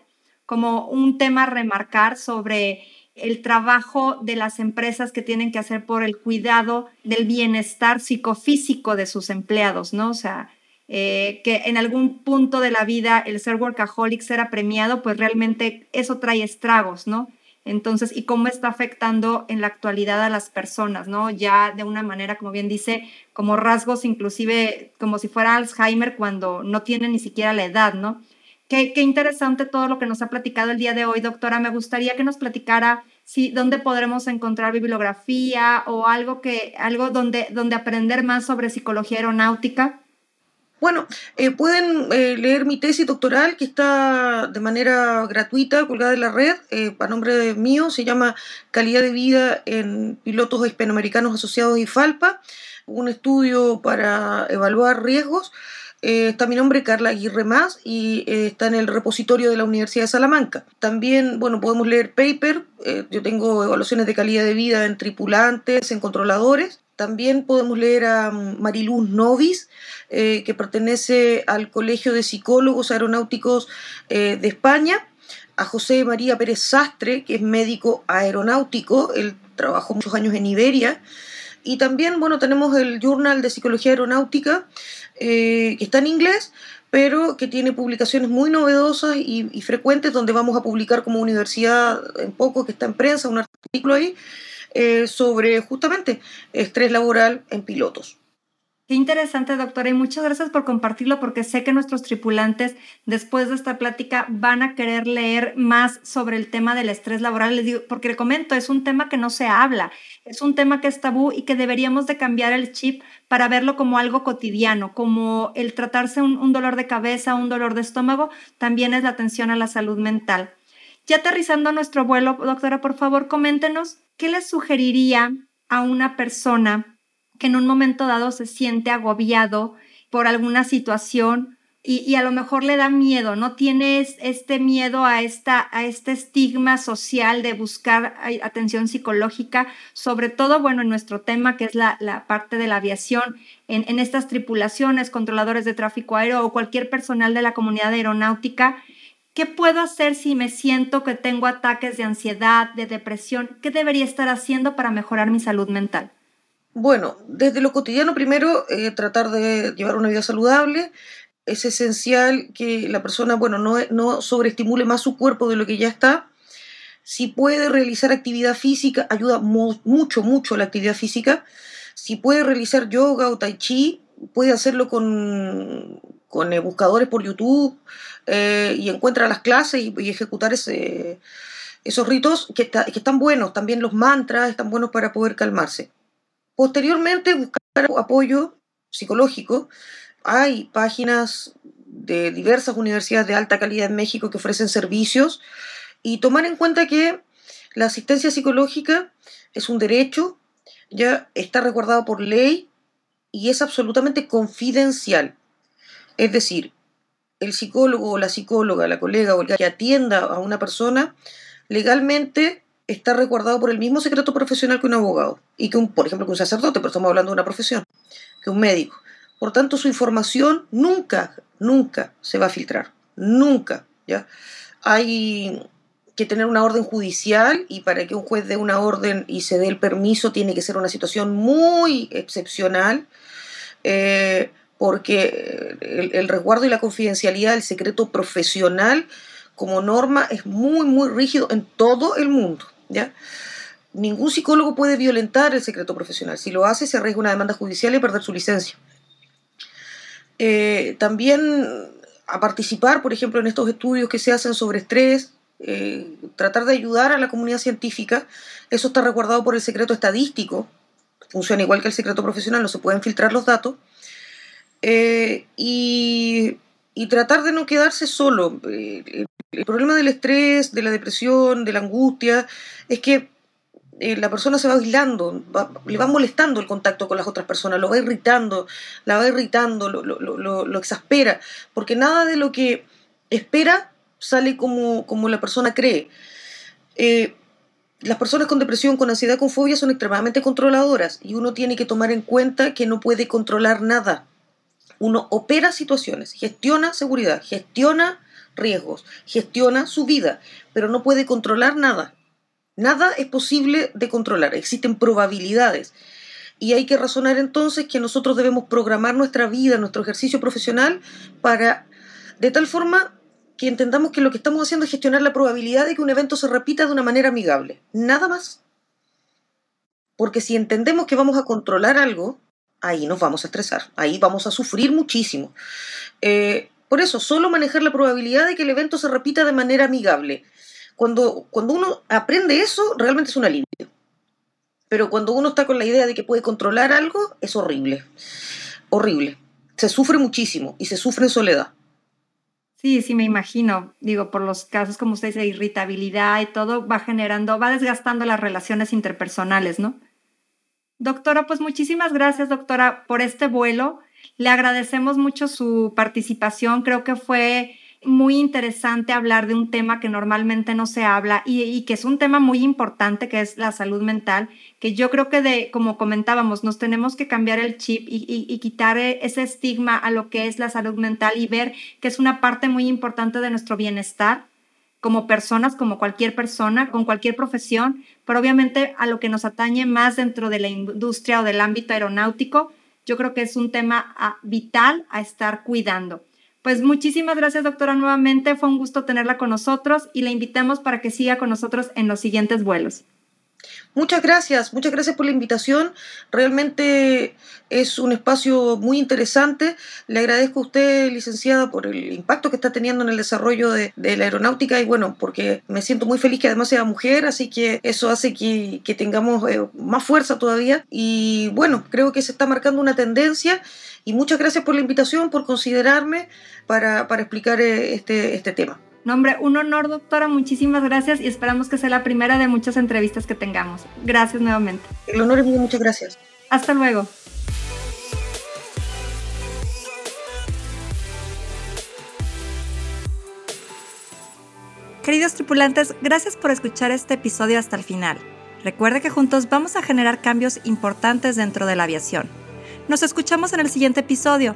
S1: como un tema a remarcar sobre el trabajo de las empresas que tienen que hacer por el cuidado del bienestar psicofísico de sus empleados, ¿no? O sea, eh, que en algún punto de la vida el ser workaholic será premiado, pues realmente eso trae estragos, ¿no? Entonces, y cómo está afectando en la actualidad a las personas, ¿no? Ya de una manera, como bien dice, como rasgos inclusive como si fuera Alzheimer cuando no tiene ni siquiera la edad, ¿no? Qué, qué interesante todo lo que nos ha platicado el día de hoy, doctora. Me gustaría que nos platicara si dónde podremos encontrar bibliografía o algo que algo donde donde aprender más sobre psicología aeronáutica.
S2: Bueno, eh, pueden eh, leer mi tesis doctoral que está de manera gratuita, colgada en la red, eh, a nombre mío, se llama Calidad de vida en pilotos hispanoamericanos asociados y FALPA, un estudio para evaluar riesgos. Está mi nombre, Carla Aguirre Más, y está en el repositorio de la Universidad de Salamanca. También, bueno, podemos leer paper. yo tengo evaluaciones de calidad de vida en tripulantes, en controladores. También podemos leer a Mariluz Novis, eh, que pertenece al Colegio de Psicólogos Aeronáuticos eh, de España, a José María Pérez Sastre, que es médico aeronáutico, él trabajó muchos años en Iberia, y también, bueno, tenemos el Journal de Psicología Aeronáutica, eh, que está en inglés, pero que tiene publicaciones muy novedosas y, y, frecuentes, donde vamos a publicar como universidad en poco, que está en prensa, un artículo ahí, eh, sobre justamente estrés laboral en pilotos.
S1: Qué interesante, doctora, y muchas gracias por compartirlo porque sé que nuestros tripulantes después de esta plática van a querer leer más sobre el tema del estrés laboral. Les digo, porque le comento, es un tema que no se habla, es un tema que es tabú y que deberíamos de cambiar el chip para verlo como algo cotidiano, como el tratarse un, un dolor de cabeza, un dolor de estómago, también es la atención a la salud mental. Ya aterrizando a nuestro vuelo, doctora, por favor, coméntenos ¿qué le sugeriría a una persona que en un momento dado se siente agobiado por alguna situación y, a lo mejor le da miedo, no tiene este miedo a, esta, a este estigma social de buscar atención psicológica, sobre todo, bueno, en nuestro tema que es la, parte de la aviación, en, en estas tripulaciones, controladores de tráfico aéreo o cualquier personal de la comunidad aeronáutica, ¿Qué puedo hacer si me siento que tengo ataques de ansiedad, de depresión? ¿Qué debería estar haciendo para mejorar mi salud mental?
S2: Bueno, desde lo cotidiano primero, eh, tratar de llevar una vida saludable. Es esencial que la persona, bueno, no, no sobreestimule más su cuerpo de lo que ya está. Si puede realizar actividad física, ayuda mucho, mucho la actividad física. Si puede realizar yoga o tai chi, puede hacerlo con, con eh, buscadores por YouTube eh, y encuentra las clases y, ejecutar ese, esos ritos que, que, están buenos, también los mantras están buenos para poder calmarse. Posteriormente, buscar apoyo psicológico. Hay páginas de diversas universidades de alta calidad en México que ofrecen servicios y tomar en cuenta que la asistencia psicológica es un derecho, ya está resguardado por ley y es absolutamente confidencial. Es decir, el psicólogo o la psicóloga, la colega o el que atienda a una persona, legalmente está resguardado por el mismo secreto profesional que un abogado y que un, por ejemplo, que un sacerdote, pero estamos hablando de una profesión, que un médico. Por tanto, su información nunca, nunca se va a filtrar, nunca, ¿ya? Hay que tener una orden judicial y para que un juez dé una orden y se dé el permiso tiene que ser una situación muy excepcional. Eh, porque el, resguardo y la confidencialidad del secreto profesional como norma es muy, muy rígido en todo el mundo. ¿Ya? Ningún psicólogo puede violentar el secreto profesional. Si lo hace, se arriesga una demanda judicial y perder su licencia. Eh, también a participar, por ejemplo, en estos estudios que se hacen sobre estrés, eh, tratar de ayudar a la comunidad científica, eso está resguardado por el secreto estadístico, funciona igual que el secreto profesional, no se pueden filtrar los datos, eh, y, tratar de no quedarse solo. El problema del estrés, de la depresión, de la angustia, es que eh, la persona se va aislando, le va molestando el contacto con las otras personas, lo va irritando, la va irritando, lo, lo, exaspera, porque nada de lo que espera sale como, como la persona cree. las personas con depresión, con ansiedad, con fobia son extremadamente controladoras y uno tiene que tomar en cuenta que no puede controlar nada uno opera situaciones, gestiona seguridad, gestiona riesgos, gestiona su vida, pero no puede controlar nada. Nada es posible de controlar, existen probabilidades. Y hay que razonar entonces que nosotros debemos programar nuestra vida, nuestro ejercicio profesional, para de tal forma que entendamos que lo que estamos haciendo es gestionar la probabilidad de que un evento se repita de una manera amigable. Nada más. Porque si entendemos que vamos a controlar algo, ahí nos vamos a estresar, ahí vamos a sufrir muchísimo. Eh, por eso, solo manejar la probabilidad de que el evento se repita de manera amigable. Cuando, cuando uno aprende eso, realmente es un alivio. Pero cuando uno está con la idea de que puede controlar algo, es horrible. Horrible. se sufre muchísimo y se sufre en soledad.
S1: Sí, sí, me imagino. Digo, por los casos, como usted dice, irritabilidad y todo, va generando, va desgastando las relaciones interpersonales, ¿no? Doctora, pues muchísimas gracias, doctora, por este vuelo. Le agradecemos mucho su participación. Creo que fue muy interesante hablar de un tema que normalmente no se habla y, que es un tema muy importante, que es la salud mental, que yo creo que de, como comentábamos, nos tenemos que cambiar el chip y, quitar ese estigma a lo que es la salud mental y ver que es una parte muy importante de nuestro bienestar como personas, como cualquier persona, con cualquier profesión, pero obviamente a lo que nos atañe más dentro de la industria o del ámbito aeronáutico, yo creo que es un tema ah, vital a estar cuidando. Pues muchísimas gracias, doctora, nuevamente. Fue un gusto tenerla con nosotros y la invitamos para que siga con nosotros en los siguientes vuelos.
S2: Muchas gracias, muchas gracias por la invitación. Realmente es un espacio muy interesante. Le agradezco a usted, licenciada, por el impacto que está teniendo en el desarrollo de, la aeronáutica y bueno, porque me siento muy feliz que además sea mujer, así que eso hace que, tengamos eh, más fuerza todavía. Y bueno, creo que se está marcando una tendencia y muchas gracias por la invitación, por considerarme para, explicar eh, este, este tema.
S1: Nombre, un honor, doctora. Muchísimas gracias y esperamos que sea la primera de muchas entrevistas que tengamos. Gracias nuevamente.
S2: El honor es mío, muchas gracias.
S1: Hasta luego. Queridos tripulantes, gracias por escuchar este episodio hasta el final. Recuerde que juntos vamos a generar cambios importantes dentro de la aviación. Nos escuchamos en el siguiente episodio